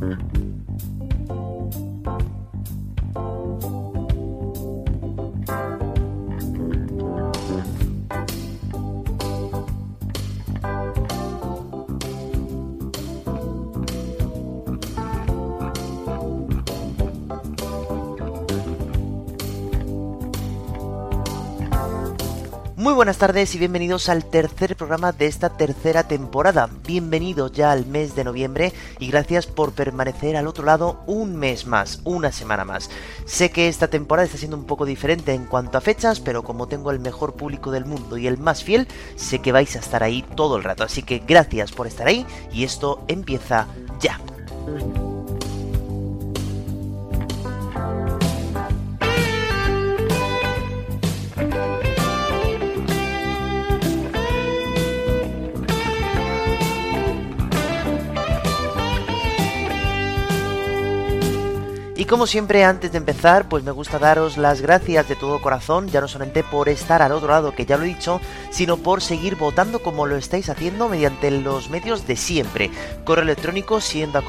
Muy buenas tardes y bienvenidos al tercer programa de esta tercera temporada. Bienvenidos ya al mes de noviembre y gracias por permanecer al otro lado un mes más, una semana más. Sé que esta temporada está siendo un poco diferente en cuanto a fechas, pero como tengo el mejor público del mundo y el más fiel, sé que vais a estar ahí todo el rato. Así que gracias por estar ahí y esto empieza ya. Como siempre, antes de empezar, pues me gusta daros las gracias de todo corazón, ya no solamente por estar al otro lado, que ya lo he dicho, sino por seguir votando como lo estáis haciendo mediante los medios de siempre. Correo electrónico siendo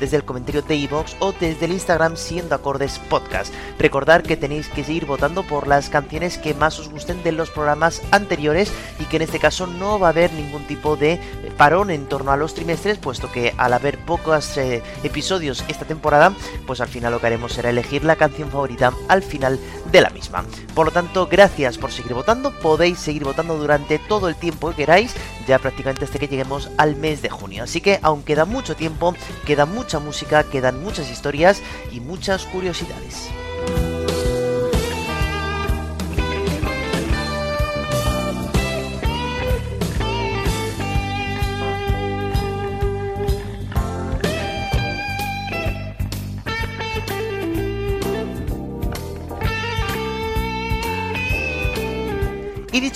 desde el comentario de iVoox o desde el Instagram siendo acordes podcast. Recordar que tenéis que seguir votando por las canciones que más os gusten de los programas anteriores y que en este caso no va a haber ningún tipo de parón en torno a los trimestres, puesto que al haber pocos eh, episodios esta temporada, pues al final lo que haremos será elegir la canción favorita al final de la misma. Por lo tanto, gracias por seguir votando, podéis seguir votando durante todo el tiempo que queráis, ya prácticamente hasta que lleguemos al mes de junio. Así que aún queda mucho tiempo, queda mucha música, quedan muchas historias y muchas curiosidades.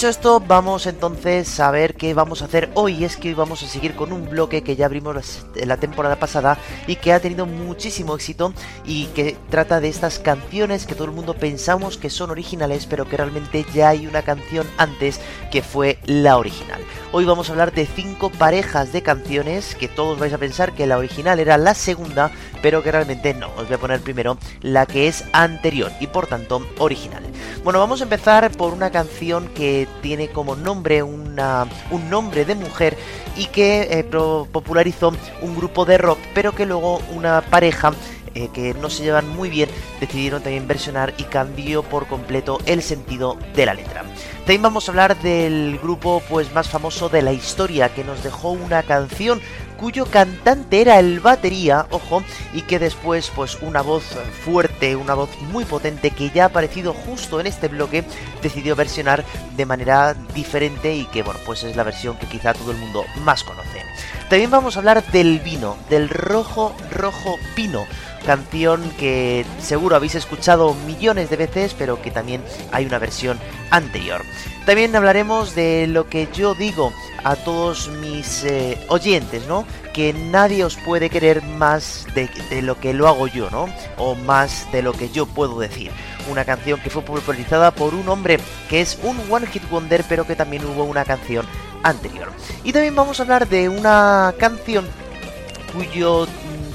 Dicho esto, vamos entonces a ver qué vamos a hacer hoy. Es que hoy vamos a seguir con un bloque que ya abrimos la temporada pasada y que ha tenido muchísimo éxito y que trata de estas canciones que todo el mundo pensamos que son originales, pero que realmente ya hay una canción antes que fue la original. Hoy vamos a hablar de cinco parejas de canciones que todos vais a pensar que la original era la segunda, pero que realmente no. Os voy a poner primero la que es anterior y por tanto original. Bueno, vamos a empezar por una canción que tiene como nombre una, un nombre de mujer y que eh, popularizó un grupo de rock, pero que luego una pareja eh, que no se llevan muy bien decidieron también versionar y cambió por completo el sentido de la letra. También vamos a hablar del grupo pues más famoso de la historia que nos dejó una canción cuyo cantante era el batería, ojo, y que después pues una voz fuerte, una voz muy potente que ya ha aparecido justo en este bloque, decidió versionar de manera diferente y que bueno, pues es la versión que quizá todo el mundo más conoce. También vamos a hablar del vino, del rojo rojo vino canción que seguro habéis escuchado millones de veces, pero que también hay una versión anterior. También hablaremos de lo que yo digo a todos mis eh, oyentes, ¿no? Que nadie os puede querer más de, de, lo que lo hago yo, ¿no? O más de lo que yo puedo decir. Una canción que fue popularizada por un hombre que es un One Hit Wonder, pero que también hubo una canción anterior. Y también vamos a hablar de una canción cuyo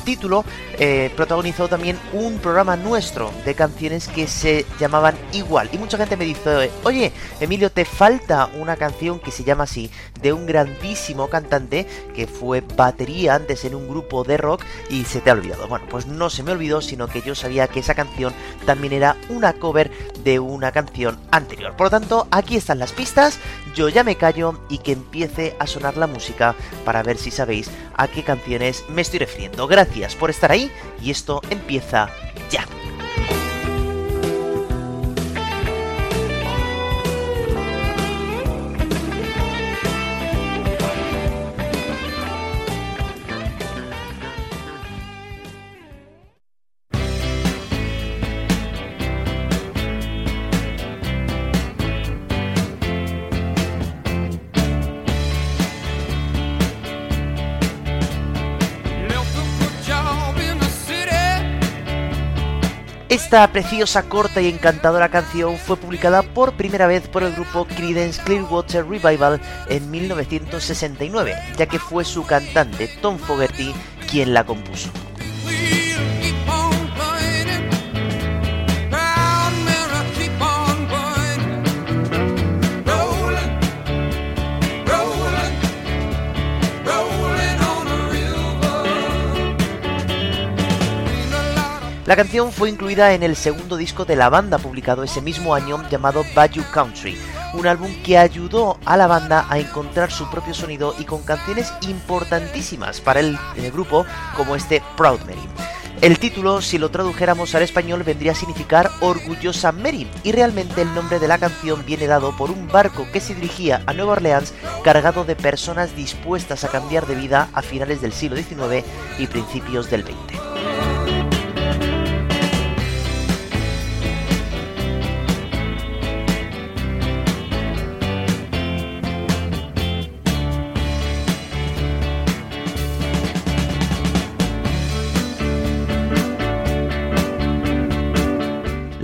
título eh, protagonizó también un programa nuestro de canciones que se llamaban igual. Y mucha gente me dice, oye, Emilio, te falta una canción que se llama así, de un grandísimo cantante que fue batería antes en un grupo de rock y se te ha olvidado. Bueno, pues no se me olvidó, sino que yo sabía que esa canción también era una cover de una canción anterior. Por lo tanto, aquí están las pistas, yo ya me callo y que empiece a sonar la música para ver si sabéis a qué canciones me estoy refiriendo. Gracias por estar ahí y esto empieza ya. Esta preciosa, corta y encantadora canción fue publicada por primera vez por el grupo Creedence Clearwater Revival en 1969, ya que fue su cantante Tom Fogerty quien la compuso. La canción fue incluida en el segundo disco de la banda publicado ese mismo año llamado Bayou Country, un álbum que ayudó a la banda a encontrar su propio sonido y con canciones importantísimas para el, grupo como este Proud Mary. El título, si lo tradujéramos al español, vendría a significar Orgullosa Mary, y realmente el nombre de la canción viene dado por un barco que se dirigía a Nueva Orleans cargado de personas dispuestas a cambiar de vida a finales del siglo XIX y principios del XX.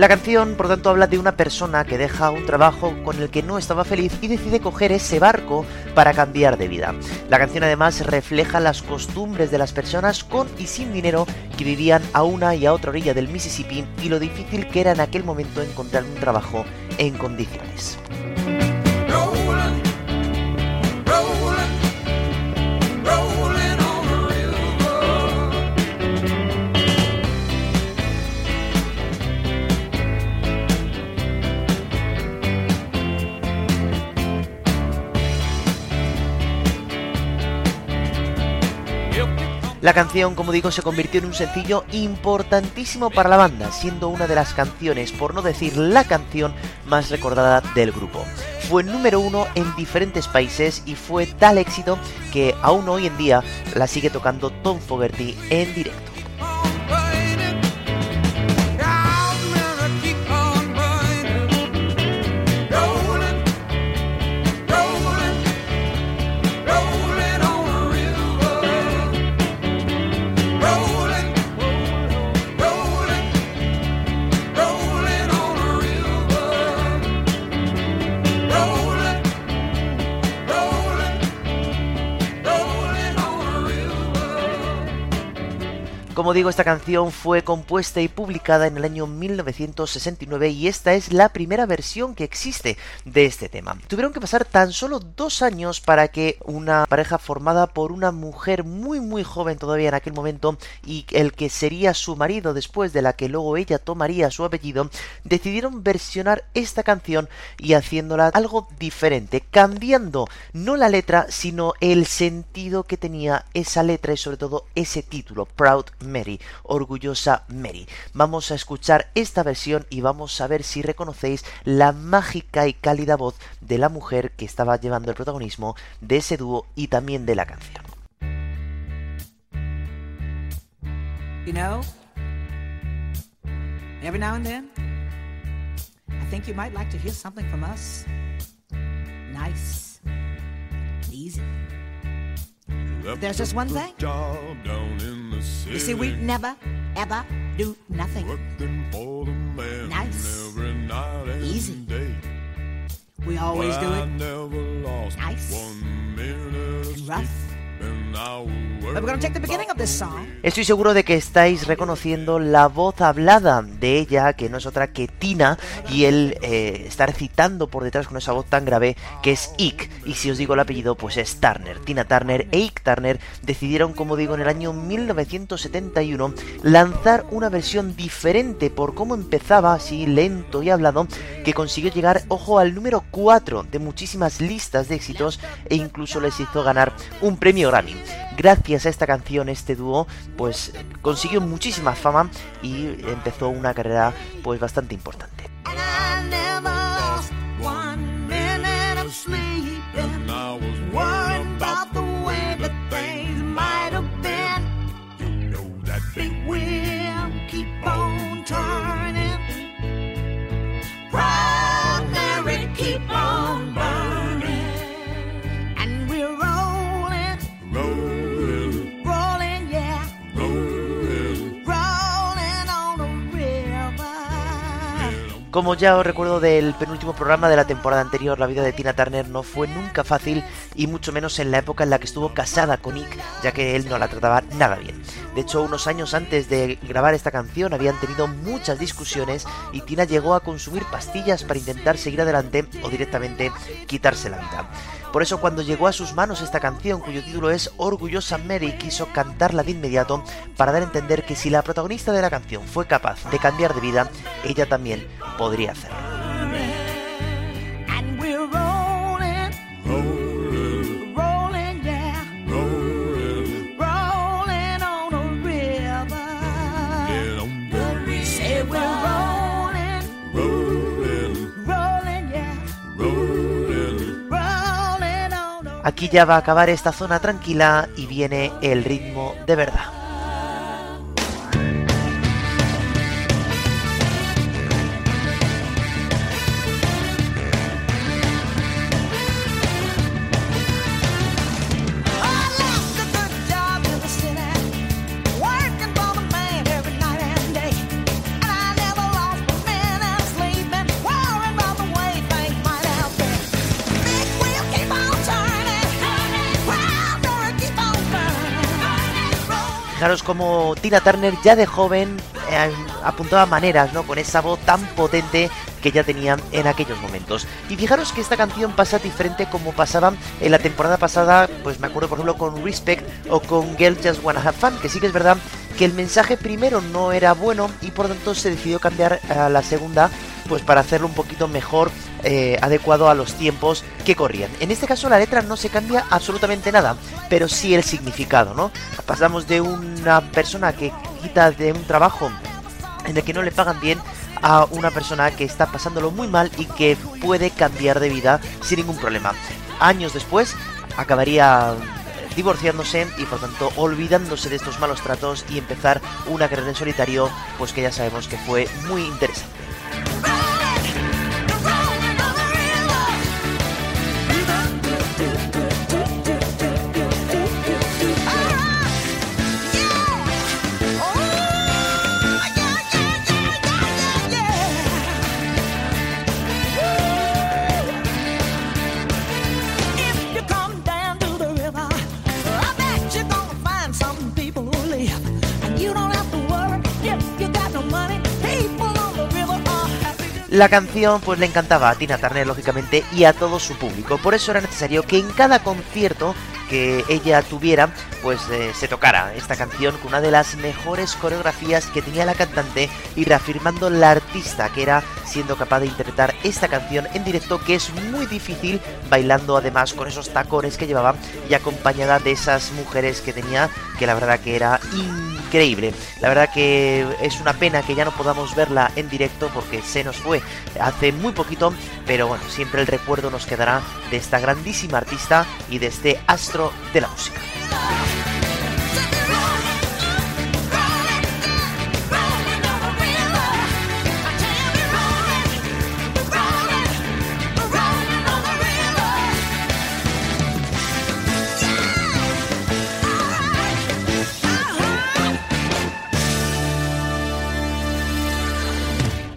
La canción, por tanto, habla de una persona que deja un trabajo con el que no estaba feliz y decide coger ese barco para cambiar de vida. La canción además refleja las costumbres de las personas con y sin dinero que vivían a una y a otra orilla del Mississippi y lo difícil que era en aquel momento encontrar un trabajo en condiciones. La canción, como digo, se convirtió en un sencillo importantísimo para la banda, siendo una de las canciones, por no decir la canción más recordada del grupo. Fue número uno en diferentes países y fue tal éxito que aún hoy en día la sigue tocando Tom Fogerty en directo. Como digo, esta canción fue compuesta y publicada en el año 1969 y esta es la primera versión que existe de este tema. Tuvieron que pasar tan solo dos años para que una pareja formada por una mujer muy muy joven todavía en aquel momento y el que sería su marido después de la que luego ella tomaría su apellido, decidieron versionar esta canción y haciéndola algo diferente, cambiando no la letra sino el sentido que tenía esa letra y sobre todo ese título, Proud Mary, orgullosa Mary. Vamos a escuchar esta versión y vamos a ver si reconocéis la mágica y cálida voz de la mujer que estaba llevando el protagonismo de ese dúo y también de la canción. You know, every now and then, I think you might like to hear something from us. Nice, easy. There's just one thing. You see, we never, ever do nothing. Nice. Easy. We always do it. Nice. Rough. Estoy seguro de que estáis reconociendo la voz hablada de ella, que no es otra que Tina, y él eh, está recitando por detrás con esa voz tan grave que es Ick. Y si os digo el apellido, pues es Turner. Tina Turner e Ick Turner decidieron, como digo, en el año 1971 lanzar una versión diferente por cómo empezaba, así lento y hablado, que consiguió llegar, ojo, al número 4 de muchísimas listas de éxitos e incluso les hizo ganar un premio Gracias a esta canción, este dúo, pues consiguió muchísima fama y empezó una carrera pues bastante importante. Como ya os recuerdo del penúltimo programa de la temporada anterior, la vida de Tina Turner no fue nunca fácil y mucho menos en la época en la que estuvo casada con Nick, ya que él no la trataba nada bien. De hecho, unos años antes de grabar esta canción habían tenido muchas discusiones y Tina llegó a consumir pastillas para intentar seguir adelante o directamente quitarse la vida. Por eso cuando llegó a sus manos esta canción, cuyo título es Orgullosa Mary, quiso cantarla de inmediato para dar a entender que si la protagonista de la canción fue capaz de cambiar de vida, ella también podría hacerlo. Aquí ya va a acabar esta zona tranquila y viene el ritmo de verdad. Fijaros como Tina Turner ya de joven eh, apuntaba maneras, ¿no? Con esa voz tan potente que ya tenían en aquellos momentos. Y fijaros que esta canción pasa diferente como pasaba en la temporada pasada, pues me acuerdo por ejemplo con Respect o con Girl Just Wanna Have Fun, que sí que es verdad que el mensaje primero no era bueno y por tanto se decidió cambiar a la segunda pues para hacerlo un poquito mejor eh, adecuado a los tiempos que corrían. En este caso la letra no se cambia absolutamente nada, pero sí el significado, ¿no? Pasamos de una persona que quita de un trabajo en el que no le pagan bien a una persona que está pasándolo muy mal y que puede cambiar de vida sin ningún problema. Años después acabaría divorciándose y por tanto olvidándose de estos malos tratos y empezar una carrera en solitario, pues que ya sabemos que fue muy interesante. La canción pues le encantaba a Tina Turner lógicamente y a todo su público, por eso era necesario que en cada concierto que ella tuviera pues eh, se tocara esta canción con una de las mejores coreografías que tenía la cantante y reafirmando la artista que era siendo capaz de interpretar esta canción en directo que es muy difícil bailando además con esos tacones que llevaba y acompañada de esas mujeres que tenía que la verdad que era increíble. La verdad que es una pena que ya no podamos verla en directo porque se nos fue hace muy poquito, pero bueno, siempre el recuerdo nos quedará de esta grandísima artista y de este astro de la música.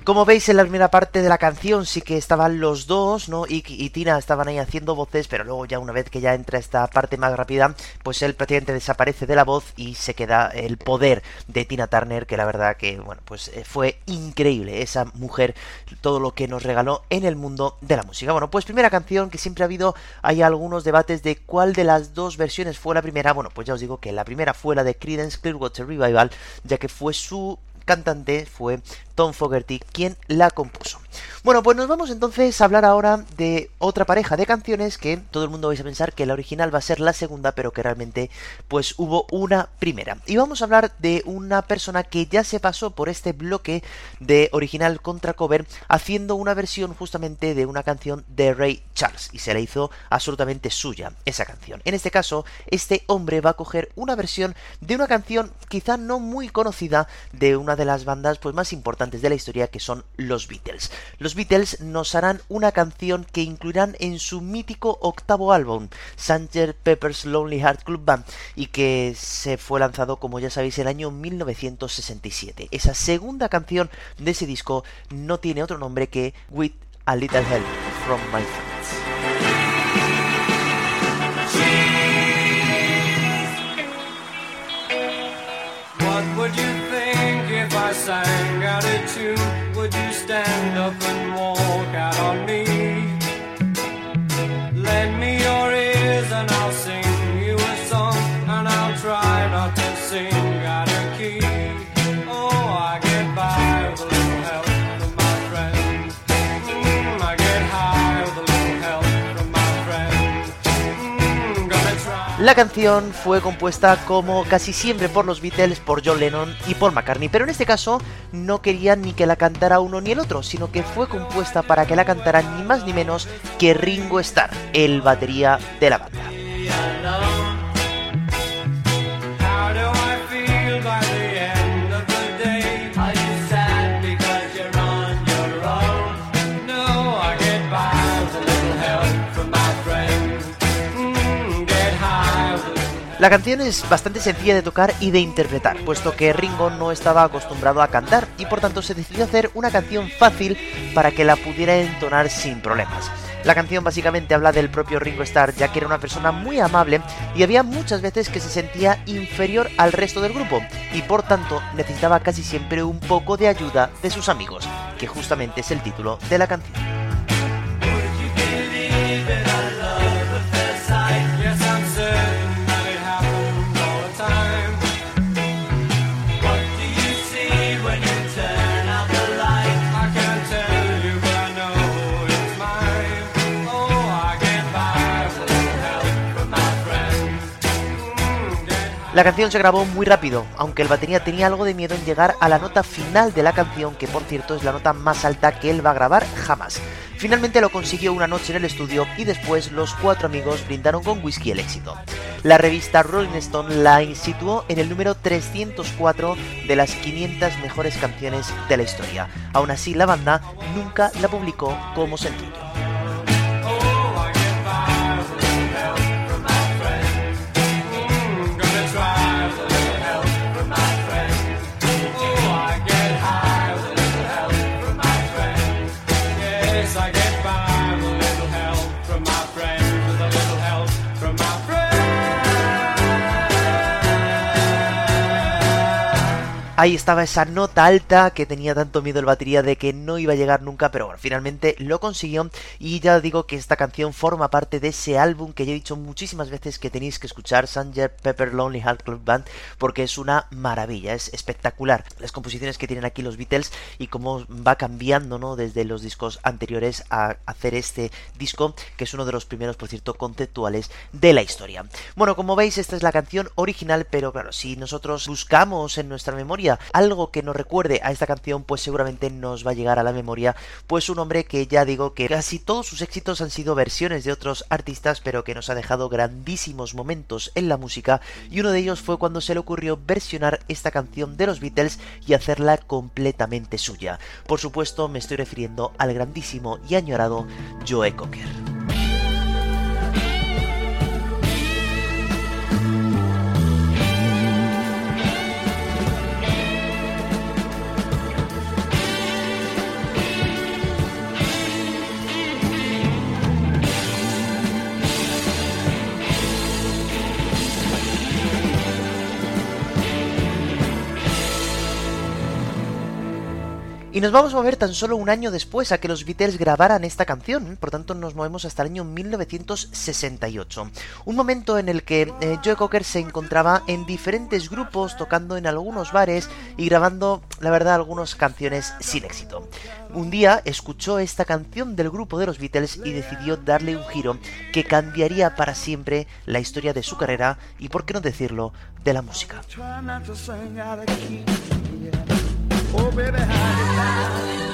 Como veis en la primera parte de la canción sí que estaban los dos, ¿no? Y, y, Tina estaban ahí haciendo voces, pero luego ya una vez que ya entra esta parte más rápida, pues él prácticamente desaparece de la voz y se queda el poder de Tina Turner, que la verdad que, bueno, pues eh, fue increíble esa mujer, todo lo que nos regaló en el mundo de la música. Bueno, pues primera canción que siempre ha habido, hay algunos debates de cuál de las dos versiones fue la primera. Bueno, pues ya os digo que la primera fue la de Creedence Clearwater Revival, ya que fue su cantante fue Tom Fogerty quien la compuso. Bueno, pues nos vamos entonces a hablar ahora de otra pareja de canciones que todo el mundo vais a pensar que la original va a ser la segunda, pero que realmente pues hubo una primera. Y vamos a hablar de una persona que ya se pasó por este bloque de original contra cover haciendo una versión justamente de una canción de Ray Charles y se la hizo absolutamente suya esa canción. En este caso, este hombre va a coger una versión de una canción quizá no muy conocida de una de las bandas pues más importantes importantes de la historia que son los Beatles. Los Beatles nos harán una canción que incluirán en su mítico octavo álbum, Sanger Pepper's Lonely Heart Club Band, y que se fue lanzado, como ya sabéis, el año 1967. Esa segunda canción de ese disco no tiene otro nombre que With a Little Help from My Friends. Sang out a tune? Would you stand up and walk La canción fue compuesta como casi siempre por los Beatles, por John Lennon y Paul McCartney, pero en este caso no querían ni que la cantara uno ni el otro, sino que fue compuesta para que la cantara ni más ni menos que Ringo Starr, el batería de la banda. La canción es bastante sencilla de tocar y de interpretar, puesto que Ringo no estaba acostumbrado a cantar y por tanto se decidió hacer una canción fácil para que la pudiera entonar sin problemas. La canción básicamente habla del propio Ringo Starr, ya que era una persona muy amable y había muchas veces que se sentía inferior al resto del grupo y por tanto necesitaba casi siempre un poco de ayuda de sus amigos, que justamente es el título de la canción. La canción se grabó muy rápido, aunque el batería tenía algo de miedo en llegar a la nota final de la canción, que por cierto es la nota más alta que él va a grabar jamás. Finalmente lo consiguió una noche en el estudio y después los cuatro amigos brindaron con whisky el éxito. La revista Rolling Stone la situó en el número 304 de las 500 mejores canciones de la historia. Aún así, la banda nunca la publicó como sencillo. Ahí estaba esa nota alta que tenía tanto miedo el batería de que no iba a llegar nunca, pero bueno, finalmente lo consiguió y ya digo que esta canción forma parte de ese álbum que ya he dicho muchísimas veces que tenéis que escuchar, Sanger Pepper Lonely Heart Club Band, porque es una maravilla, es espectacular. Las composiciones que tienen aquí los Beatles y cómo va cambiando, ¿no? Desde los discos anteriores a hacer este disco, que es uno de los primeros, por cierto, conceptuales de la historia. Bueno, como veis, esta es la canción original, pero claro, si nosotros buscamos en nuestra memoria algo que nos recuerde a esta canción, pues seguramente nos va a llegar a la memoria, pues un hombre que ya digo que casi todos sus éxitos han sido versiones de otros artistas, pero que nos ha dejado grandísimos momentos en la música, y uno de ellos fue cuando se le ocurrió versionar esta canción de los Beatles y hacerla completamente suya. Por supuesto, me estoy refiriendo al grandísimo y añorado Joe Cocker. Y nos vamos a mover tan solo un año después a que los Beatles grabaran esta canción, por tanto nos movemos hasta el año 1968. Un momento en el que eh, Joe Cocker se encontraba en diferentes grupos, tocando en algunos bares y grabando, la verdad, algunas canciones sin éxito. Un día escuchó esta canción del grupo de los Beatles y decidió darle un giro que cambiaría para siempre la historia de su carrera y, por qué no decirlo, de la música. Oh, baby, how All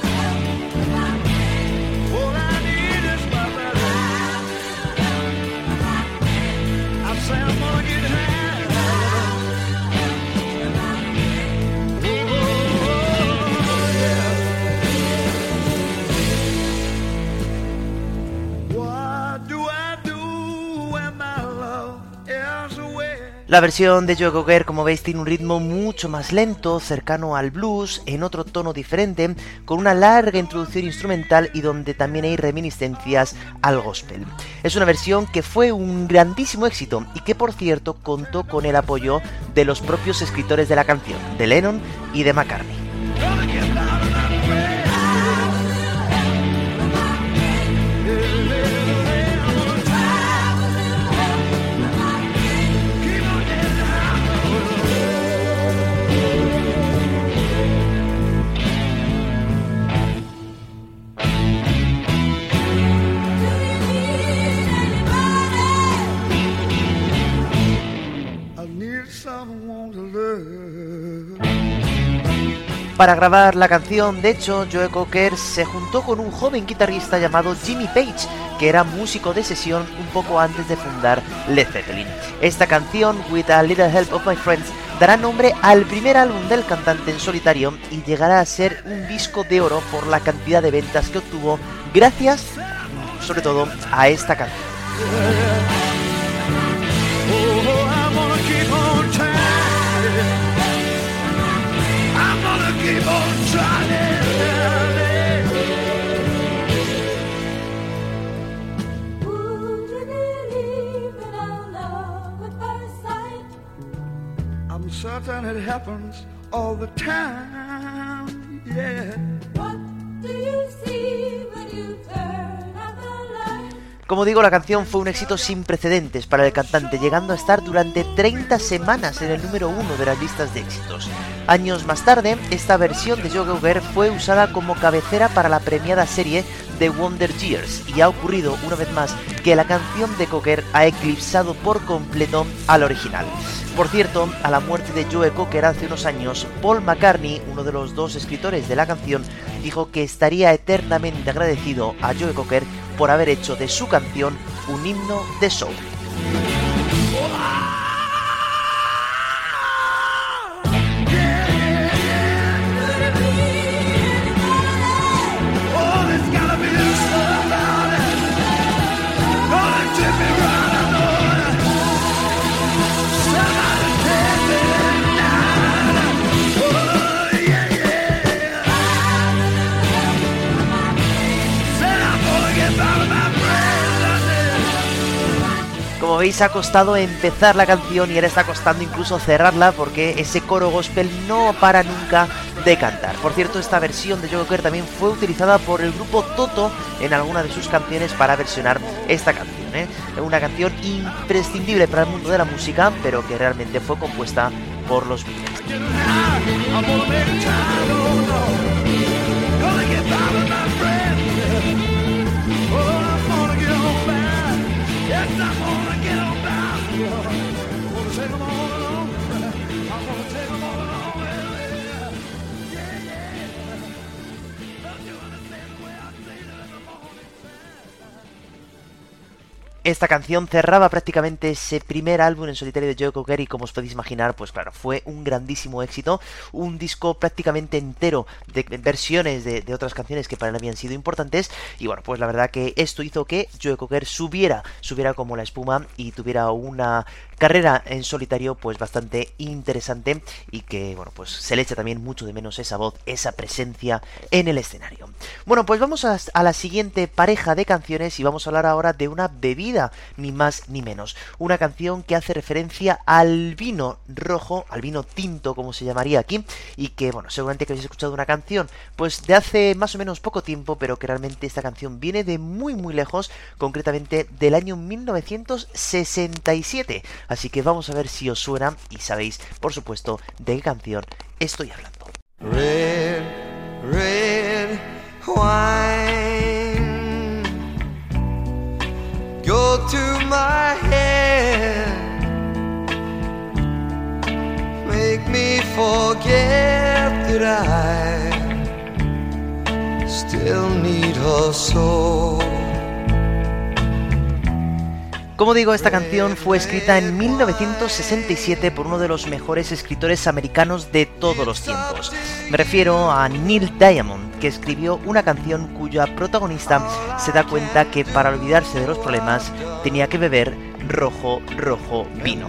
La versión de Joe Cocker, como veis, tiene un ritmo mucho más lento, cercano al blues, en otro tono diferente, con una larga introducción instrumental y donde también hay reminiscencias al gospel. Es una versión que fue un grandísimo éxito y que por cierto contó con el apoyo de los propios escritores de la canción, de Lennon y de McCartney. Para grabar la canción, de hecho, Joe Cocker se juntó con un joven guitarrista llamado Jimmy Page, que era músico de sesión un poco antes de fundar Led Zeppelin. Esta canción, With a Little Help of My Friends, dará nombre al primer álbum del cantante en solitario y llegará a ser un disco de oro por la cantidad de ventas que obtuvo gracias, sobre todo, a esta canción. Certain it happens all the time. Yeah. What do you see when you turn out the light? Como digo, la canción fue un éxito sin precedentes para el cantante, llegando a estar durante 30 semanas en el número uno de las listas de éxitos. Años más tarde, esta versión de Joe Cocker fue usada como cabecera para la premiada serie The Wonder Years y ha ocurrido una vez más que la canción de Cocker ha eclipsado por completo al original. Por cierto, a la muerte de Joe Cocker hace unos años, Paul McCartney, uno de los dos escritores de la canción, dijo que estaría eternamente agradecido a Joe Cocker por haber hecho de su canción un himno de soul. Como veis ha costado empezar la canción y ahora está costando incluso cerrarla porque ese coro gospel no para nunca de cantar. Por cierto, esta versión de Joker también fue utilizada por el grupo Toto en alguna de sus canciones para versionar esta canción. ¿eh? Una canción imprescindible para el mundo de la música, pero que realmente fue compuesta por los Beatles. Esta canción cerraba prácticamente ese primer álbum en solitario de Joe Cocker y como os podéis imaginar, pues claro, fue un grandísimo éxito, un disco prácticamente entero de versiones de, otras canciones que para él habían sido importantes y bueno, pues la verdad que esto hizo que Joe Cocker subiera, subiera como la espuma y tuviera una carrera en solitario pues bastante interesante y que bueno pues se le echa también mucho de menos esa voz, esa presencia en el escenario. Bueno pues vamos a, a la siguiente pareja de canciones y vamos a hablar ahora de una bebida ni más ni menos. Una canción que hace referencia al vino rojo, al vino tinto como se llamaría aquí y que bueno seguramente que habéis escuchado una canción pues de hace más o menos poco tiempo pero que realmente esta canción viene de muy muy lejos concretamente del año 1967 Así que vamos a ver si os suena y sabéis, por supuesto, de qué canción estoy hablando. Forget that I still need her soul. Como digo, esta canción fue escrita en 1967 por uno de los mejores escritores americanos de todos los tiempos. Me refiero a Neil Diamond, que escribió una canción cuya protagonista se da cuenta que para olvidarse de los problemas tenía que beber rojo, rojo vino.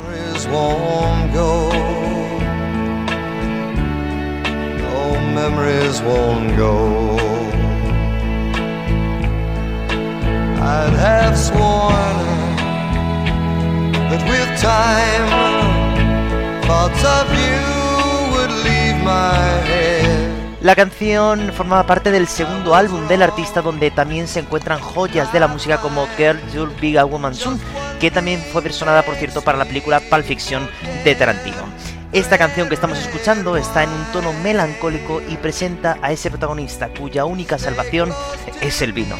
La canción formaba parte del segundo álbum del artista donde también se encuentran joyas de la música como Girl You'll Be a Woman Soon, que también fue versionada por cierto para la película Pulp Fiction de Tarantino. Esta canción que estamos escuchando está en un tono melancólico y presenta a ese protagonista cuya única salvación es el vino.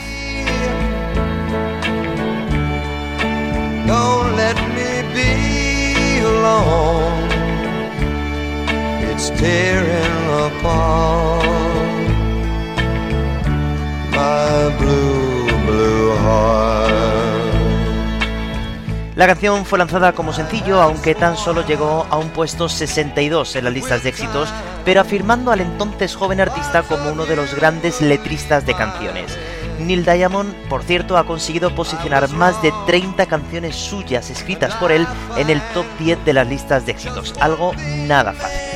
La canción fue lanzada como sencillo, aunque tan solo llegó a un puesto 62 en las listas de éxitos, pero afirmando al entonces joven artista como uno de los grandes letristas de canciones. Neil Diamond, por cierto, ha conseguido posicionar más de 30 canciones suyas escritas por él en el top 10 de las listas de éxitos, algo nada fácil.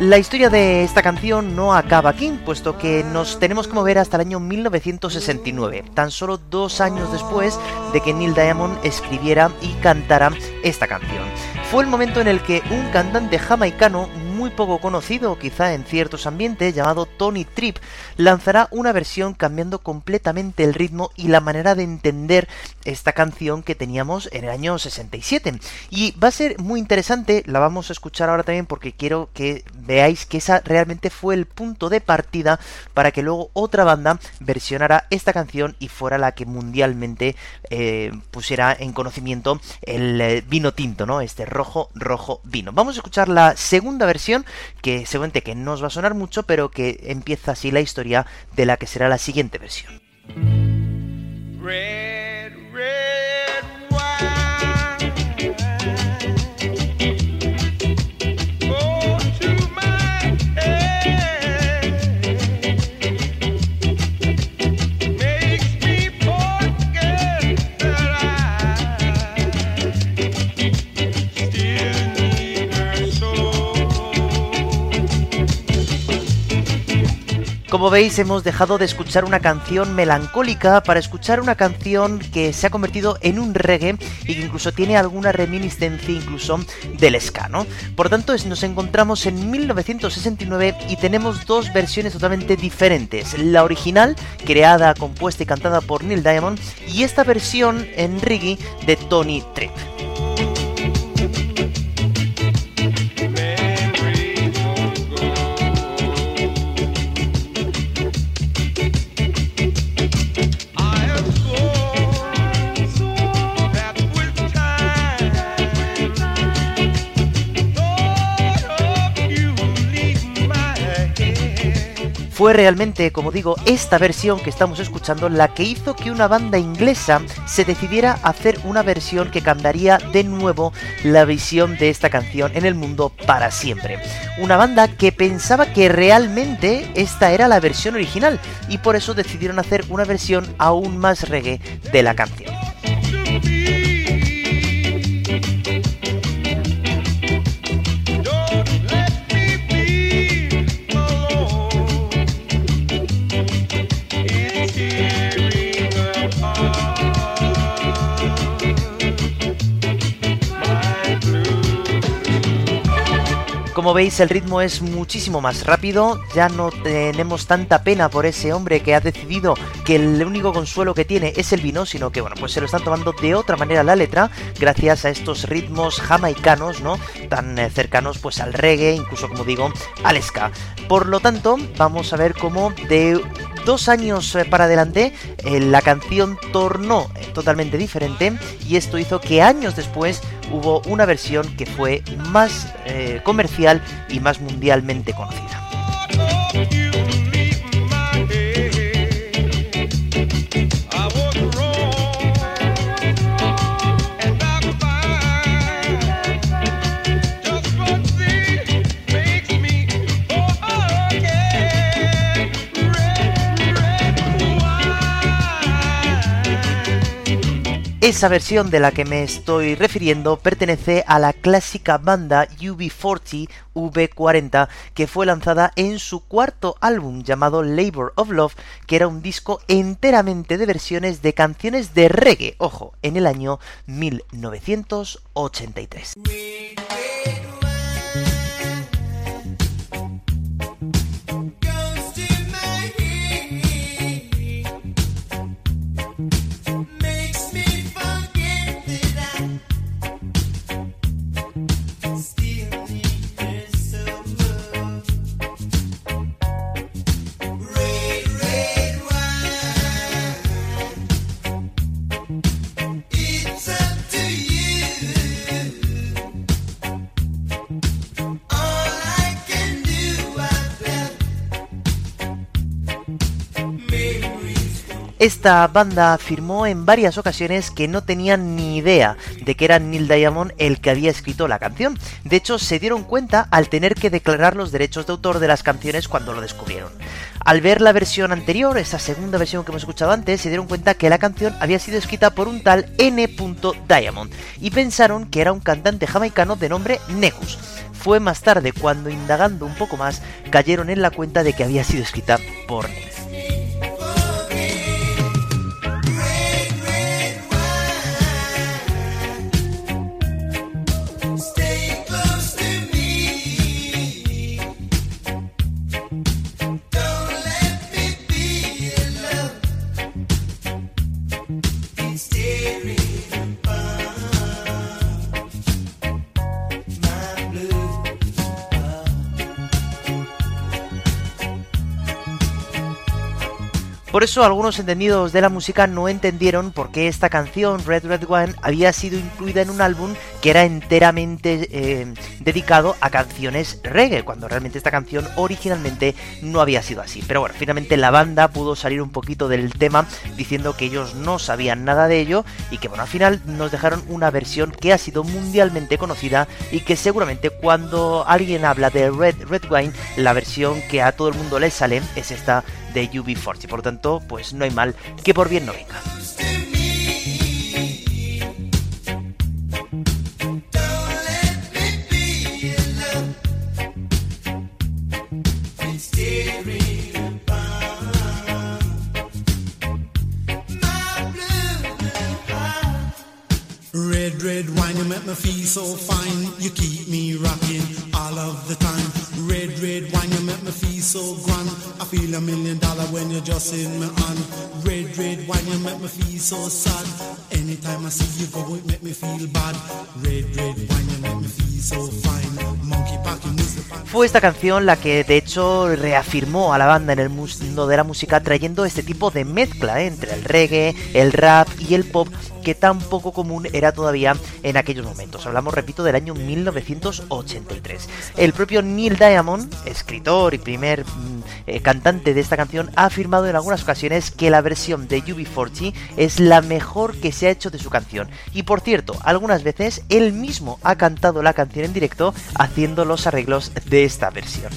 La historia de esta canción no acaba aquí, puesto que nos tenemos que mover hasta el año 1969, tan solo dos años después de que Neil Diamond escribiera y cantara esta canción. Fue el momento en el que un cantante jamaicano muy poco conocido, quizá en ciertos ambientes, llamado Tony Tripp, lanzará una versión cambiando completamente el ritmo y la manera de entender esta canción que teníamos en el año 67. Y va a ser muy interesante, la vamos a escuchar ahora también porque quiero que veáis que esa realmente fue el punto de partida para que luego otra banda versionara esta canción y fuera la que mundialmente eh, pusiera en conocimiento el eh, vino tinto, ¿no? Este rojo, rojo vino. Vamos a escuchar la segunda versión que seguramente que no os va a sonar mucho, pero que empieza así la historia de la que será la siguiente versión. Como veis, hemos dejado de escuchar una canción melancólica para escuchar una canción que se ha convertido en un reggae y que incluso tiene alguna reminiscencia incluso del ska, ¿no? Por tanto, nos encontramos en 1969 y tenemos dos versiones totalmente diferentes. La original, creada, compuesta y cantada por Neil Diamond, y esta versión en reggae de Tony Tripp. Fue realmente, como digo, esta versión que estamos escuchando la que hizo que una banda inglesa se decidiera a hacer una versión que cambiaría de nuevo la visión de esta canción en el mundo para siempre. Una banda que pensaba que realmente esta era la versión original y por eso decidieron hacer una versión aún más reggae de la canción. Como veis el ritmo es muchísimo más rápido, ya no tenemos tanta pena por ese hombre que ha decidido que el único consuelo que tiene es el vino, sino que bueno, pues se lo están tomando de otra manera la letra, gracias a estos ritmos jamaicanos, ¿no? Tan eh, cercanos pues al reggae, incluso como digo, al ska. Por lo tanto, vamos a ver cómo de dos años eh, para adelante eh, la canción tornó totalmente diferente y esto hizo que años después hubo una versión que fue más eh, comercial y más mundialmente conocida. Esa versión de la que me estoy refiriendo pertenece a la clásica banda UB40 V40 que fue lanzada en su cuarto álbum llamado Labor of Love, que era un disco enteramente de versiones de canciones de reggae, ojo, en el año 1983. Esta banda afirmó en varias ocasiones que no tenían ni idea de que era Neil Diamond el que había escrito la canción. De hecho, se dieron cuenta al tener que declarar los derechos de autor de las canciones cuando lo descubrieron. Al ver la versión anterior, esa segunda versión que hemos escuchado antes, se dieron cuenta que la canción había sido escrita por un tal N. Diamond y pensaron que era un cantante jamaicano de nombre Negus. Fue más tarde cuando, indagando un poco más, cayeron en la cuenta de que había sido escrita por Neil. Por eso algunos entendidos de la música no entendieron por qué esta canción, Red Red Wine, había sido incluida en un álbum que era enteramente eh, dedicado a canciones reggae, cuando realmente esta canción originalmente no había sido así. Pero bueno, finalmente la banda pudo salir un poquito del tema diciendo que ellos no sabían nada de ello y que bueno, al final nos dejaron una versión que ha sido mundialmente conocida y que seguramente cuando alguien habla de Red Red Wine, la versión que a todo el mundo le sale es esta de UB40. Por lo tanto, pues no hay mal que por bien no venga. Red, red wine, you make me feel so fine. You keep me rocking all of the time. A million dollar when just my. Red, make me feel so sad. Anytime I see you go, it make me feel bad. Red, red make me feel so fine. Monkey Fue esta canción la que de hecho reafirmó a la banda en el mundo de la música trayendo este tipo de mezcla entre el reggae, el rap y el pop que tan poco común era todavía en aquellos momentos. Hablamos, repito, del año 1983. El propio Neil Diamond, escritor y primer mm, eh, cantante de esta canción, ha afirmado en algunas ocasiones que la versión de UB40 es la mejor que se ha hecho de su canción. Y por cierto, algunas veces él mismo ha cantado la canción en directo haciendo los arreglos de esta versión.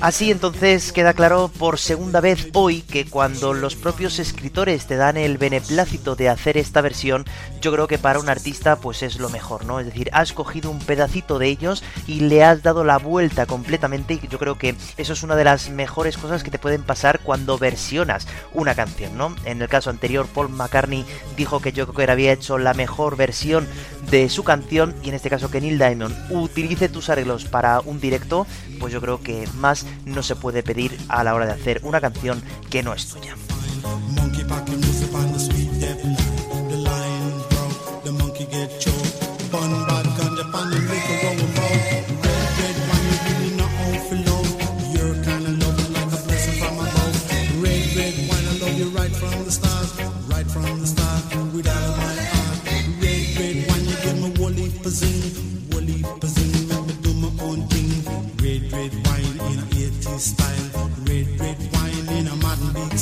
Así entonces queda claro por segunda vez hoy que cuando los propios escritores te dan el beneplácito de hacer esta versión, yo creo que para un artista pues es lo mejor, ¿no? Es decir, has cogido un pedacito de ellos y le has dado la vuelta completamente y yo creo que eso es una de las mejores cosas que te pueden pasar cuando versionas una canción, ¿no? En el caso anterior Paul McCartney dijo que yo creo que había hecho la mejor versión de su canción y en este caso que Neil Diamond utilice tus arreglos para un directo, pues yo creo que más no se puede pedir a la hora de hacer una canción que no es tuya. Yeah.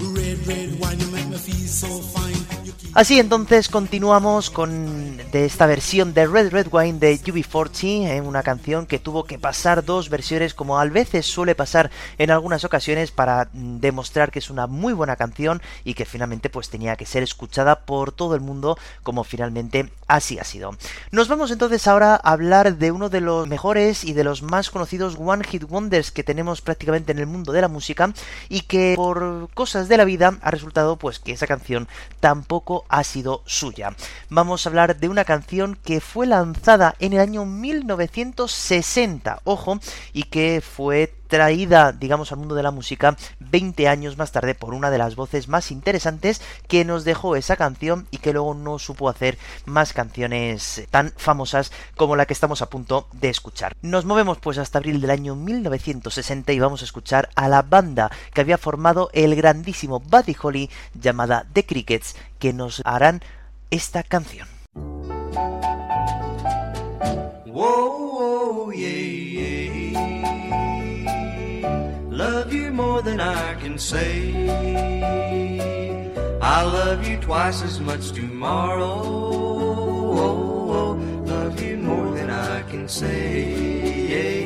Red, red wine, you make me feel so fine. Así entonces continuamos con de esta versión de Red Red Wine de UB40, eh, una canción que tuvo que pasar dos versiones como a veces suele pasar en algunas ocasiones para mm, demostrar que es una muy buena canción y que finalmente pues tenía que ser escuchada por todo el mundo como finalmente así ha sido. Nos vamos entonces ahora a hablar de uno de los mejores y de los más conocidos One Hit Wonders que tenemos prácticamente en el mundo de la música y que por cosas de la vida ha resultado pues que esa canción tampoco ha sido suya. Vamos a hablar de una canción que fue lanzada en el año 1960, ojo, y que fue traída, digamos, al mundo de la música 20 años más tarde por una de las voces más interesantes que nos dejó esa canción y que luego no supo hacer más canciones tan famosas como la que estamos a punto de escuchar. Nos movemos pues hasta abril del año 1960 y vamos a escuchar a la banda que había formado el grandísimo Buddy Holly llamada The Crickets que nos harán esta canción. you more than I can say. I love you twice as much tomorrow. love you more than I can say. Yeah,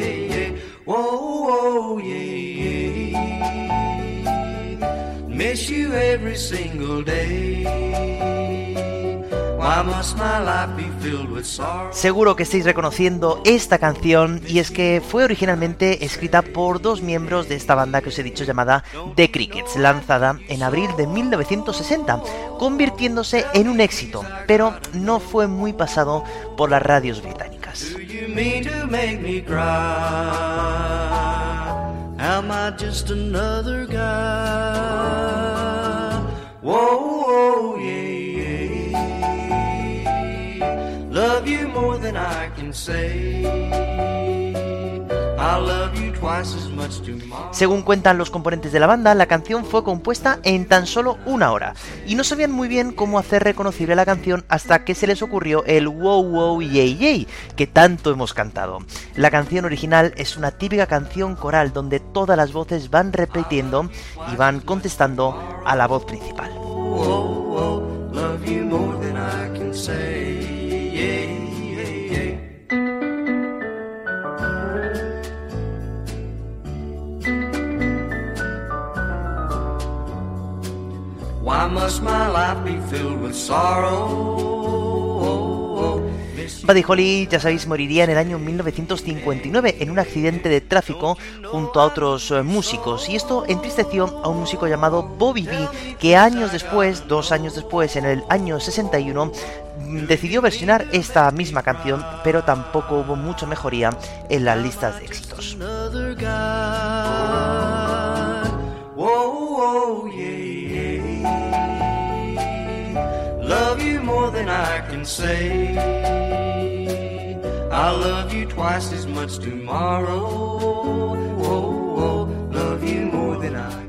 yeah, yeah. Whoa, whoa, yeah, yeah. Miss you every single day. Seguro que estáis reconociendo esta canción y es que fue originalmente escrita por dos miembros de esta banda que os he dicho llamada The Crickets, lanzada en abril de 1960, convirtiéndose en un éxito, pero no fue muy pasado por las radios británicas. Según cuentan los componentes de la banda, la canción fue compuesta en tan solo una hora y no sabían muy bien cómo hacer reconocible la canción hasta que se les ocurrió el wow wow yay yay que tanto hemos cantado. La canción original es una típica canción coral donde todas las voces van repitiendo y van contestando a la voz principal. Buddy Holly, ya sabéis, moriría en el año 1959 en un accidente de tráfico junto a otros eh, músicos. Y esto entristeció a un músico llamado Bobby B, que años después, dos años después, en el año 61, mm, decidió versionar esta misma canción, pero tampoco hubo mucha mejoría en las listas de éxitos.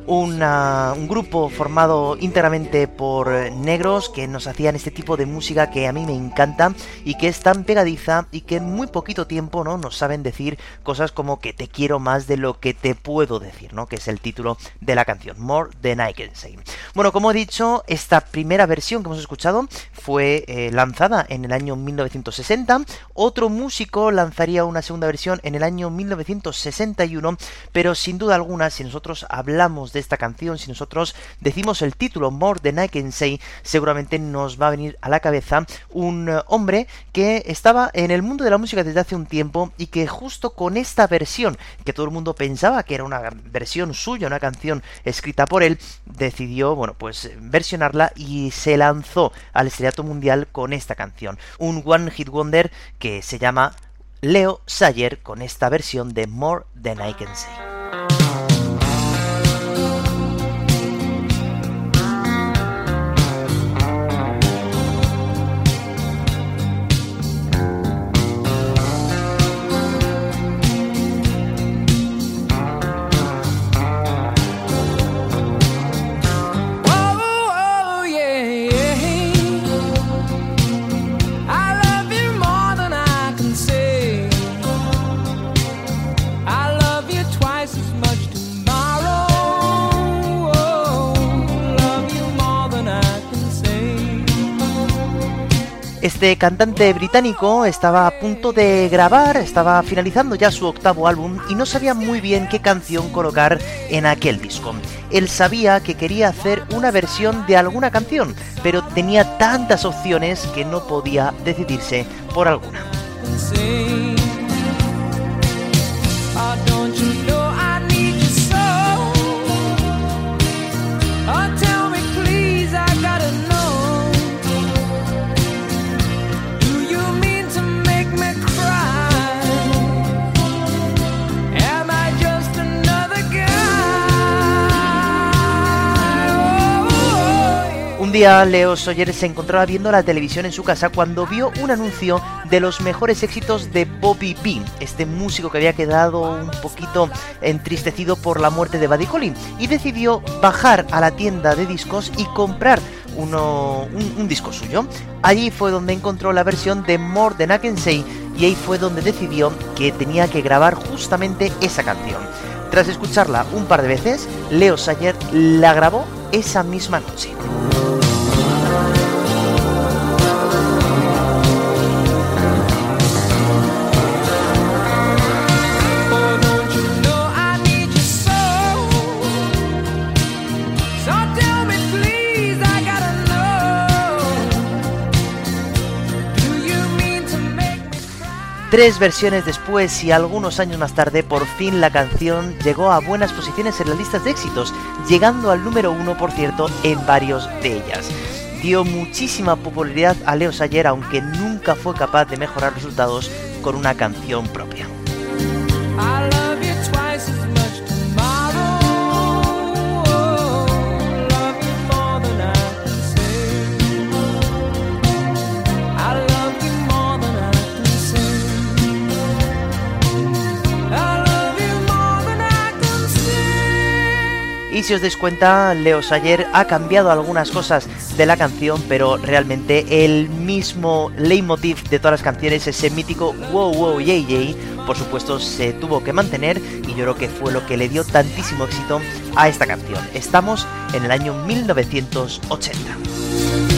Un grupo formado íntegramente por negros que nos hacían este tipo de música que a mí me encanta y que es tan pegadiza y que en muy poquito tiempo ¿no? nos saben decir cosas como que te quiero más de lo que te puedo decir, ¿no? que es el título de la canción, More Than I Can Say. Bueno, como he dicho, esta primera versión que hemos escuchado fue eh, lanzada en el año 1960, otro músico lanzaría una segunda versión en el año 1961, pero sin duda alguna, si nosotros hablamos de esta canción, si nosotros decimos el título More Than I Can Say, seguramente nos va a venir a la cabeza un eh, hombre que estaba en el mundo de la música desde hace un tiempo y que justo con esta versión, que todo el mundo pensaba que era una versión suya, una canción escrita por él, decidió, bueno, pues versionarla y se lanzó al estrellato mundial con esta canción. Un One Hit Wonder que se llama Leo Sayer con esta versión de More Than I Can Say. Este cantante británico estaba a punto de grabar, estaba finalizando ya su octavo álbum y no sabía muy bien qué canción colocar en aquel disco. Él sabía que quería hacer una versión de alguna canción, pero tenía tantas opciones que no podía decidirse por alguna. Leo Sawyer se encontraba viendo la televisión en su casa cuando vio un anuncio de los mejores éxitos de Bobby B, este músico que había quedado un poquito entristecido por la muerte de Buddy Holly, y decidió bajar a la tienda de discos y comprar uno, un, disco suyo. Allí fue donde encontró la versión de More Than I Can Say y ahí fue donde decidió que tenía que grabar justamente esa canción. Tras escucharla un par de veces, Leo Sayer la grabó esa misma noche. Tres versiones después y algunos años más tarde, por fin la canción llegó a buenas posiciones en las listas de éxitos, llegando al número uno, por cierto, en varios de ellas. Dio muchísima popularidad a Leo Sayer, aunque nunca fue capaz de mejorar resultados con una canción propia. Y si os dais cuenta, Leo Sayer ha cambiado algunas cosas de la canción, pero realmente el mismo leitmotiv de todas las canciones, ese mítico wow wow yay yay, por supuesto se tuvo que mantener y yo creo que fue lo que le dio tantísimo éxito a esta canción. Estamos en el año 1980.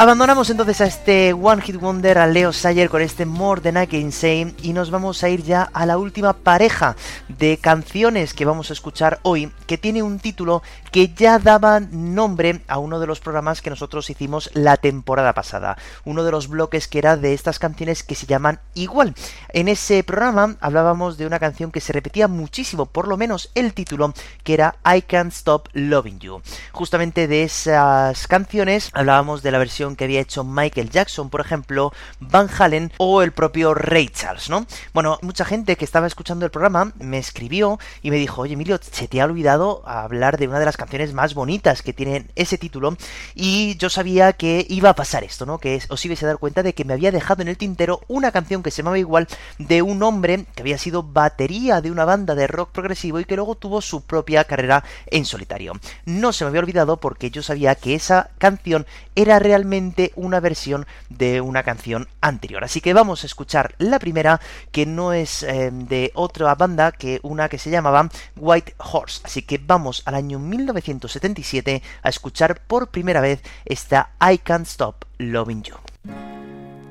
Abandonamos entonces a este One Hit Wonder, a Leo Sayer con este More Than I Can Say y nos vamos a ir ya a la última pareja de canciones que vamos a escuchar hoy, que tiene un título que ya daba nombre a uno de los programas que nosotros hicimos la temporada pasada, uno de los bloques que era de estas canciones que se llaman igual. En ese programa hablábamos de una canción que se repetía muchísimo, por lo menos el título, que era I Can't Stop Loving You. Justamente de esas canciones hablábamos de la versión que había hecho Michael Jackson, por ejemplo, Van Halen o el propio Ray Charles, ¿no? Bueno, mucha gente que estaba escuchando el programa me escribió y me dijo, oye Emilio, se te ha olvidado hablar de una de las canciones más bonitas que tienen ese título y yo sabía que iba a pasar esto, ¿no? Que os ibais a dar cuenta de que me había dejado en el tintero una canción que se llamaba igual de un hombre que había sido batería de una banda de rock progresivo y que luego tuvo su propia carrera en solitario. No se me había olvidado porque yo sabía que esa canción era realmente una versión de una canción anterior. Así que vamos a escuchar la primera, que no es eh, de otra banda que una que se llamaba White Horse. Así que vamos al año 1977 a escuchar por primera vez esta I Can't Stop Loving You.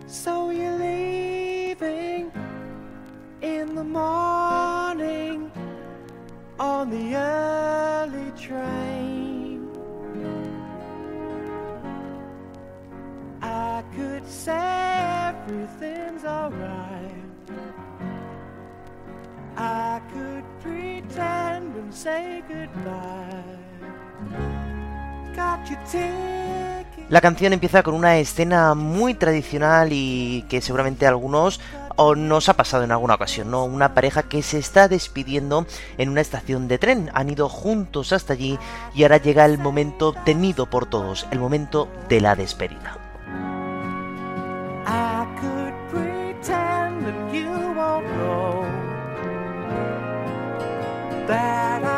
So you're leaving in the morning on the early train. I could say everything's. I could pretend and say. La canción empieza con una escena muy tradicional y que seguramente algunos o nos ha pasado en alguna ocasión, ¿no? Una pareja que se está despidiendo en una estación de tren. Han ido juntos hasta allí y ahora llega el momento temido por todos, el momento de la despedida. I could pretend that you won't know that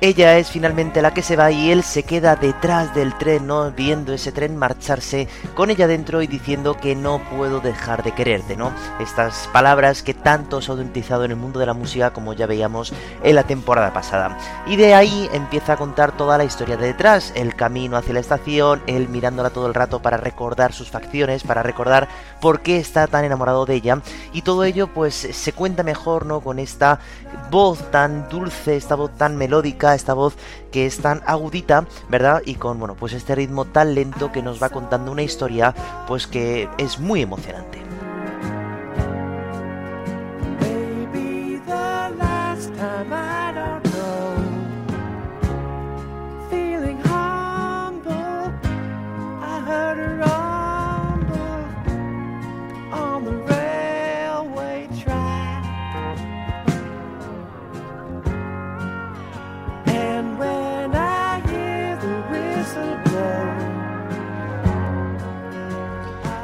ella es finalmente la que se va y él se queda detrás del tren, ¿no? Viendo ese tren marcharse con ella dentro y diciendo que no puedo dejar de quererte, ¿no? Estas palabras que tanto se han utilizado en el mundo de la música como ya veíamos en la temporada pasada. Y de ahí empieza a contar toda la historia de detrás, el camino hacia la estación, él mirándola todo el rato para recordar sus facciones, para recordar por qué está tan enamorado de ella y todo ello pues se cuenta mejor, ¿no? Con esta voz tan dulce, esta voz tan melódica, esta voz que es tan agudita, ¿verdad? Y con, bueno, pues este ritmo tan lento que nos va contando una historia, pues que es muy emocionante.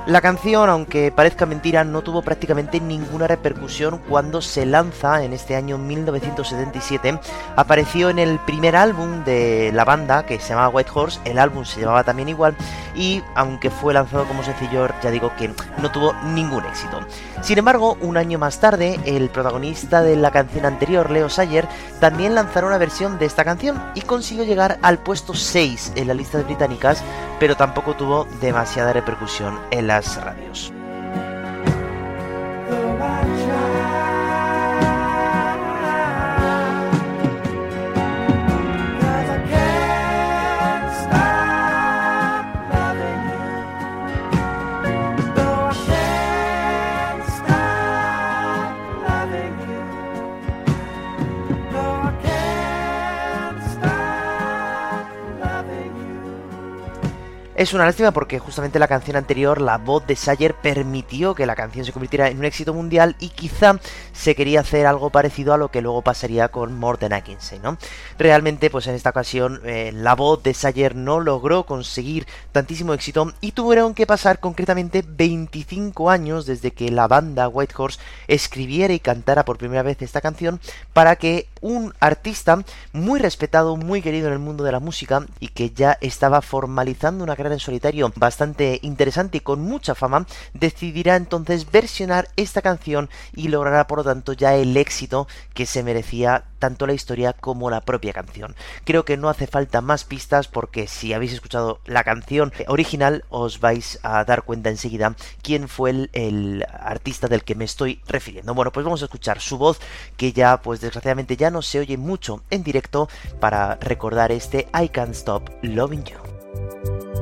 La canción, aunque parezca mentira, no tuvo prácticamente ninguna repercusión cuando se lanza en este año 1977. Apareció en el primer álbum de la banda que se llamaba White Horse, el álbum se llamaba también igual y aunque fue lanzado como sencillo, ya digo que no tuvo ningún éxito. Sin embargo, un año más tarde, el protagonista de la canción anterior, Leo Sayer, también lanzará una versión de esta canción y consiguió llegar al puesto 6 en las listas británicas, pero tampoco tuvo demasiada repercusión en las radios. Es una lástima porque justamente la canción anterior, la voz de Sayer, permitió que la canción se convirtiera en un éxito mundial y quizá se quería hacer algo parecido a lo que luego pasaría con Morten Atkinson, ¿no? Realmente, pues en esta ocasión, eh, la voz de Sayer no logró conseguir tantísimo éxito y tuvieron que pasar concretamente 25 años desde que la banda White Horse escribiera y cantara por primera vez esta canción para que un artista muy respetado, muy querido en el mundo de la música y que ya estaba formalizando una carrera en solitario bastante interesante y con mucha fama, decidirá entonces versionar esta canción y logrará por lo tanto ya el éxito que se merecía tanto la historia como la propia canción. Creo que no hace falta más pistas porque si habéis escuchado la canción original os vais a dar cuenta enseguida quién fue el, artista del que me estoy refiriendo. Bueno, pues vamos a escuchar su voz que ya pues desgraciadamente ya no se oye mucho en directo para recordar este I Can't Stop Loving You.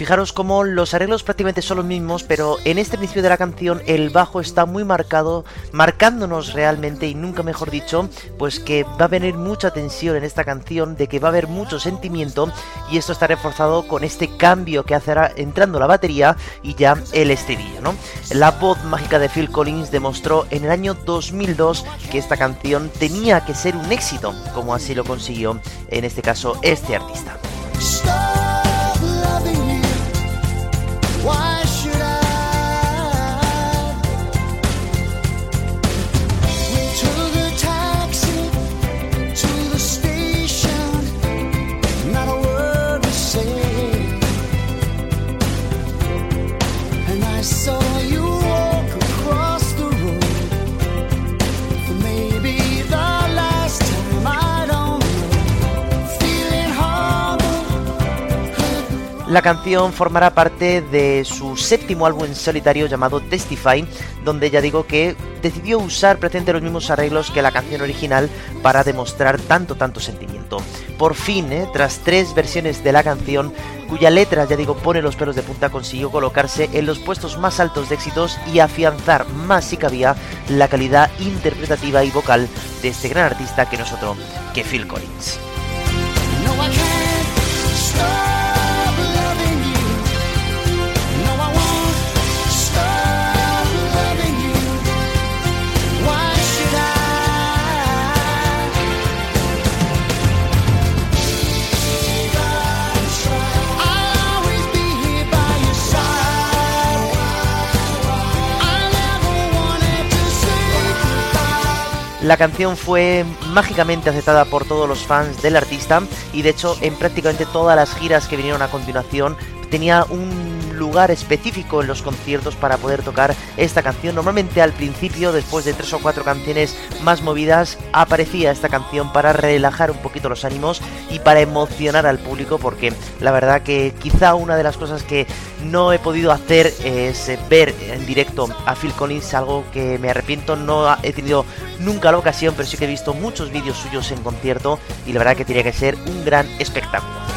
Fijaros cómo los arreglos prácticamente son los mismos, pero en este principio de la canción el bajo está muy marcado, marcándonos realmente, y nunca mejor dicho, pues que va a venir mucha tensión en esta canción, de que va a haber mucho sentimiento, y esto está reforzado con este cambio que hace entrando la batería y ya el estribillo. La voz mágica de Phil Collins demostró en el año 2002 que esta canción tenía que ser un éxito, como así lo consiguió en este caso este artista. La canción formará parte de su séptimo álbum en solitario llamado Testify, donde ya digo que decidió usar presente los mismos arreglos que la canción original para demostrar tanto, tanto sentimiento. Por fin, ¿eh? tras tres versiones de la canción, cuya letra, ya digo, pone los pelos de punta, consiguió colocarse en los puestos más altos de éxitos y afianzar más si cabía la calidad interpretativa y vocal de este gran artista que no es otro que Phil Collins. La canción fue mágicamente aceptada por todos los fans del artista y de hecho en prácticamente todas las giras que vinieron a continuación tenía un lugar específico en los conciertos para poder tocar esta canción. Normalmente al principio, después de tres o cuatro canciones más movidas, aparecía esta canción para relajar un poquito los ánimos y para emocionar al público porque la verdad que quizá una de las cosas que no he podido hacer es ver en directo a Phil Collins, algo que me arrepiento, no he tenido nunca la ocasión, pero sí que he visto muchos vídeos suyos en concierto y la verdad que tiene que ser un gran espectáculo.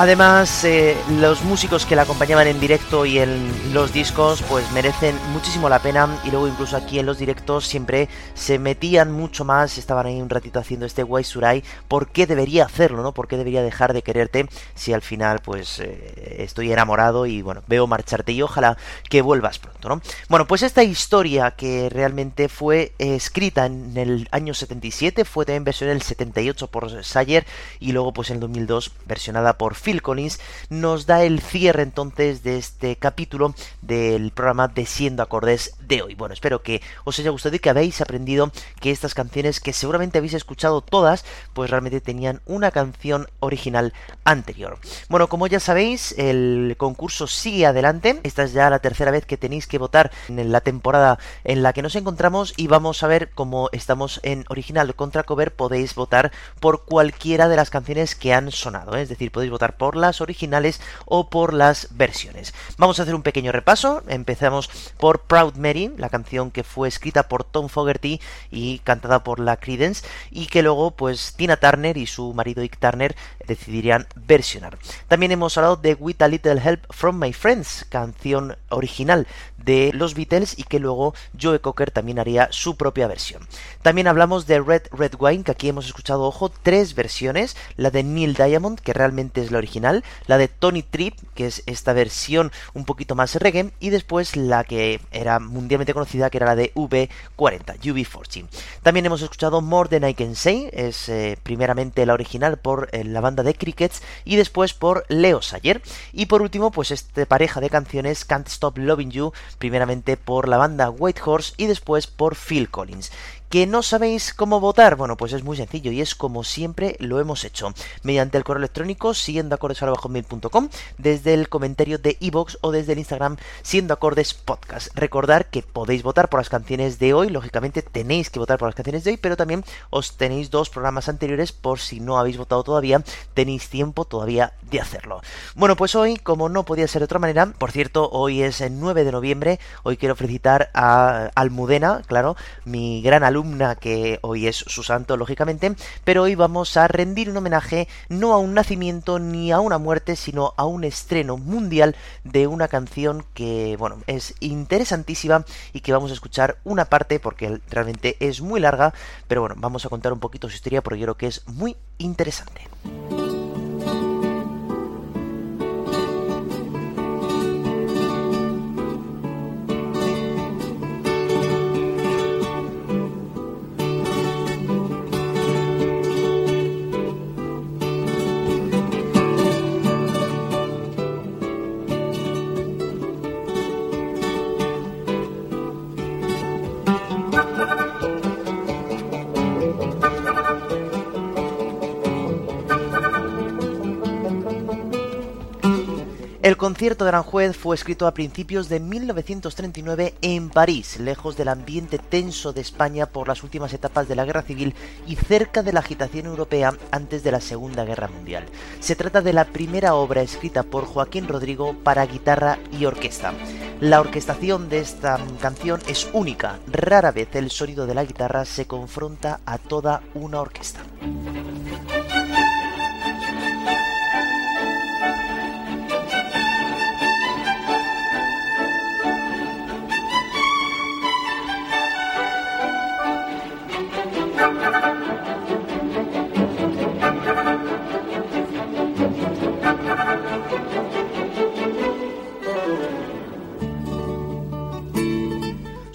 Además, eh, los músicos que la acompañaban en directo y en los discos, pues merecen muchísimo la pena. Y luego, incluso aquí en los directos, siempre se metían mucho más. Estaban ahí un ratito haciendo este Wai Surai. ¿Por qué debería hacerlo, no? ¿Por qué debería dejar de quererte si al final, pues, eh, estoy enamorado y bueno, veo marcharte y ojalá que vuelvas pronto, ¿no? Bueno, pues esta historia que realmente fue escrita en el año 77, fue también versionada en el 78 por Sayer y luego, pues en el 2002, versionada por Phil Collins, nos da el cierre entonces de este capítulo del programa de Siendo Acordes de hoy. Bueno, espero que os haya gustado y que habéis aprendido que estas canciones que seguramente habéis escuchado todas, pues realmente tenían una canción original anterior. Bueno, como ya sabéis, el concurso sigue adelante. Esta es ya la tercera vez que tenéis que votar en la temporada en la que nos encontramos y vamos a ver cómo estamos en original contra cover. Podéis votar por cualquiera de las canciones que han sonado, ¿eh? es decir, podéis votar por las originales o por las versiones. Vamos a hacer un pequeño repaso. Empezamos por Proud Mary, la canción que fue escrita por Tom Fogerty y cantada por la Credence y que luego pues Tina Turner y su marido Ike Turner decidirían versionar. También hemos hablado de With a Little Help from My Friends, canción original de los Beatles y que luego Joe Cocker también haría su propia versión. También hablamos de Red Red Wine, que aquí hemos escuchado, ojo, tres versiones, la de Neil Diamond, que realmente es la original, la de Tony Tripp, que es esta versión un poquito más reggae, y después la que era mundialmente conocida, que era la de V40, UB40. También hemos escuchado More Than I Can Say, es eh, primeramente la original por eh, la banda de Crickets y después por Leo Sayer. Y por último, pues esta pareja de canciones Can't Stop Loving You, primeramente por la banda White Horse y después por Phil Collins. ¿Que no sabéis cómo votar? Bueno, pues es muy sencillo y es como siempre lo hemos hecho. Mediante el correo electrónico siguiendo acordes desde el comentario de iVoox o desde el Instagram siendo acordes podcast. Recordar que podéis votar por las canciones de hoy, lógicamente tenéis que votar por las canciones de hoy, pero también os tenéis dos programas anteriores por si no habéis votado todavía, tenéis tiempo todavía de hacerlo. Bueno, pues hoy, como no podía ser de otra manera, por cierto, hoy es el 9 de noviembre, hoy quiero felicitar a Almudena, claro, mi gran alumno que hoy es su santo, lógicamente, pero hoy vamos a rendir un homenaje no a un nacimiento ni a una muerte, sino a un estreno mundial de una canción que, bueno, es interesantísima y que vamos a escuchar una parte porque realmente es muy larga, pero bueno, vamos a contar un poquito su historia porque yo creo que es muy interesante. Concierto de Aranjuez fue escrito a principios de 1939 en París, lejos del ambiente tenso de España por las últimas etapas de la Guerra Civil y cerca de la agitación europea antes de la Segunda Guerra Mundial. Se trata de la primera obra escrita por Joaquín Rodrigo para guitarra y orquesta. La orquestación de esta canción es única, rara vez el sonido de la guitarra se confronta a toda una orquesta.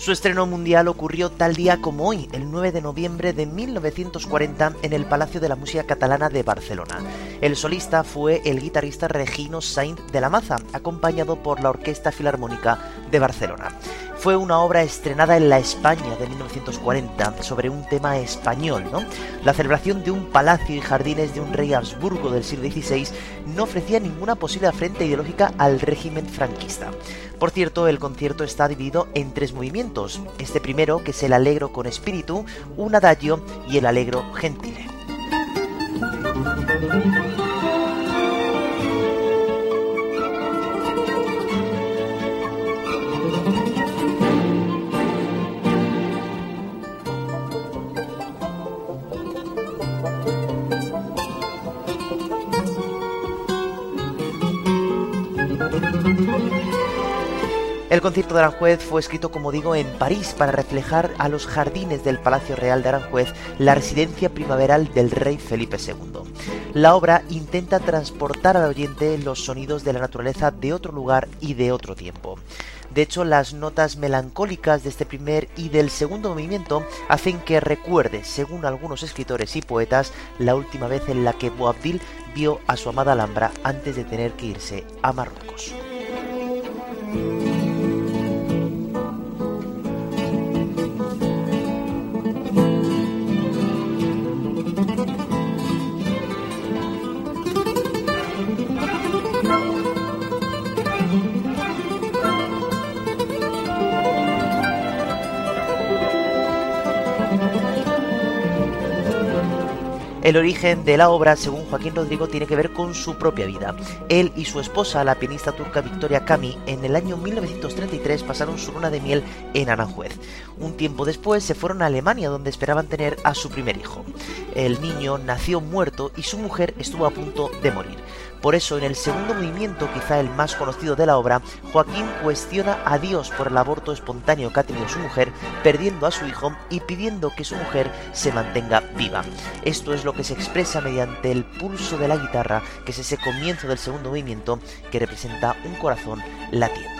Su estreno mundial ocurrió tal día como hoy, el 9 de noviembre de 1940, en el Palacio de la Música Catalana de Barcelona. El solista fue el guitarrista Regino Sainz de la Maza, acompañado por la Orquesta Filarmónica de Barcelona fue una obra estrenada en la España de 1940 sobre un tema español, ¿no? La celebración de un palacio y jardines de un rey Habsburgo del siglo XVI no ofrecía ninguna posible frente ideológica al régimen franquista. Por cierto, el concierto está dividido en tres movimientos. Este primero, que es el alegro con espíritu, un adagio y el alegro gentile. Concierto de Aranjuez fue escrito, como digo, en París para reflejar a los jardines del Palacio Real de Aranjuez la residencia primaveral del rey Felipe II. La obra intenta transportar al oyente los sonidos de la naturaleza de otro lugar y de otro tiempo. De hecho, las notas melancólicas de este primer y del segundo movimiento hacen que recuerde, según algunos escritores y poetas, la última vez en la que Boabdil vio a su amada Alhambra antes de tener que irse a Marruecos. El origen de la obra, según Joaquín Rodrigo, tiene que ver con su propia vida. Él y su esposa, la pianista turca Victoria Kami, en el año 1933 pasaron su luna de miel en Aranjuez. Un tiempo después se fueron a Alemania, donde esperaban tener a su primer hijo. El niño nació muerto y su mujer estuvo a punto de morir. Por eso, en el segundo movimiento, quizá el más conocido de la obra, Joaquín cuestiona a Dios por el aborto espontáneo que ha tenido su mujer, perdiendo a su hijo y pidiendo que su mujer se mantenga viva. Esto es lo que se expresa mediante el pulso de la guitarra, que es ese comienzo del segundo movimiento que representa un corazón latiendo.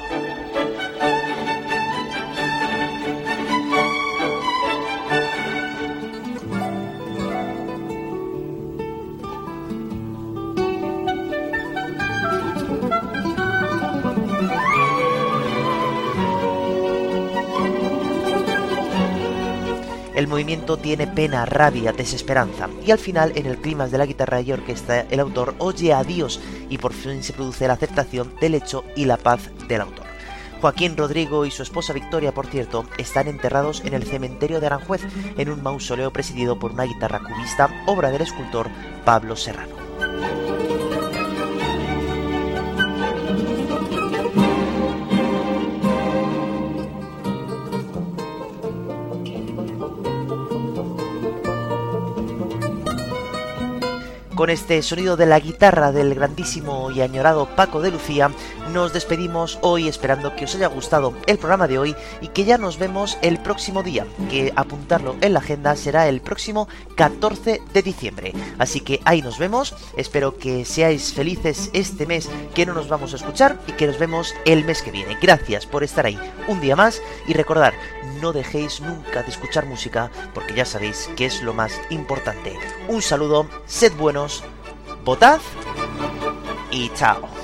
Tiene pena, rabia, desesperanza y al final en el clima de la guitarra y orquesta el autor oye a Dios y por fin se produce la aceptación del hecho y la paz del autor. Joaquín Rodrigo y su esposa Victoria, por cierto, están enterrados en el cementerio de Aranjuez, en un mausoleo presidido por una guitarra cubista, obra del escultor Pablo Serrano. Con este sonido de la guitarra del grandísimo y añorado Paco de Lucía, nos despedimos hoy esperando que os haya gustado el programa de hoy y que ya nos vemos el próximo día, que apuntarlo en la agenda será el próximo 14 de diciembre. Así que ahí nos vemos, espero que seáis felices este mes que no nos vamos a escuchar y que nos vemos el mes que viene. Gracias por estar ahí un día más y recordar, no dejéis nunca de escuchar música porque ya sabéis que es lo más importante. Un saludo, sed buenos, votad y chao.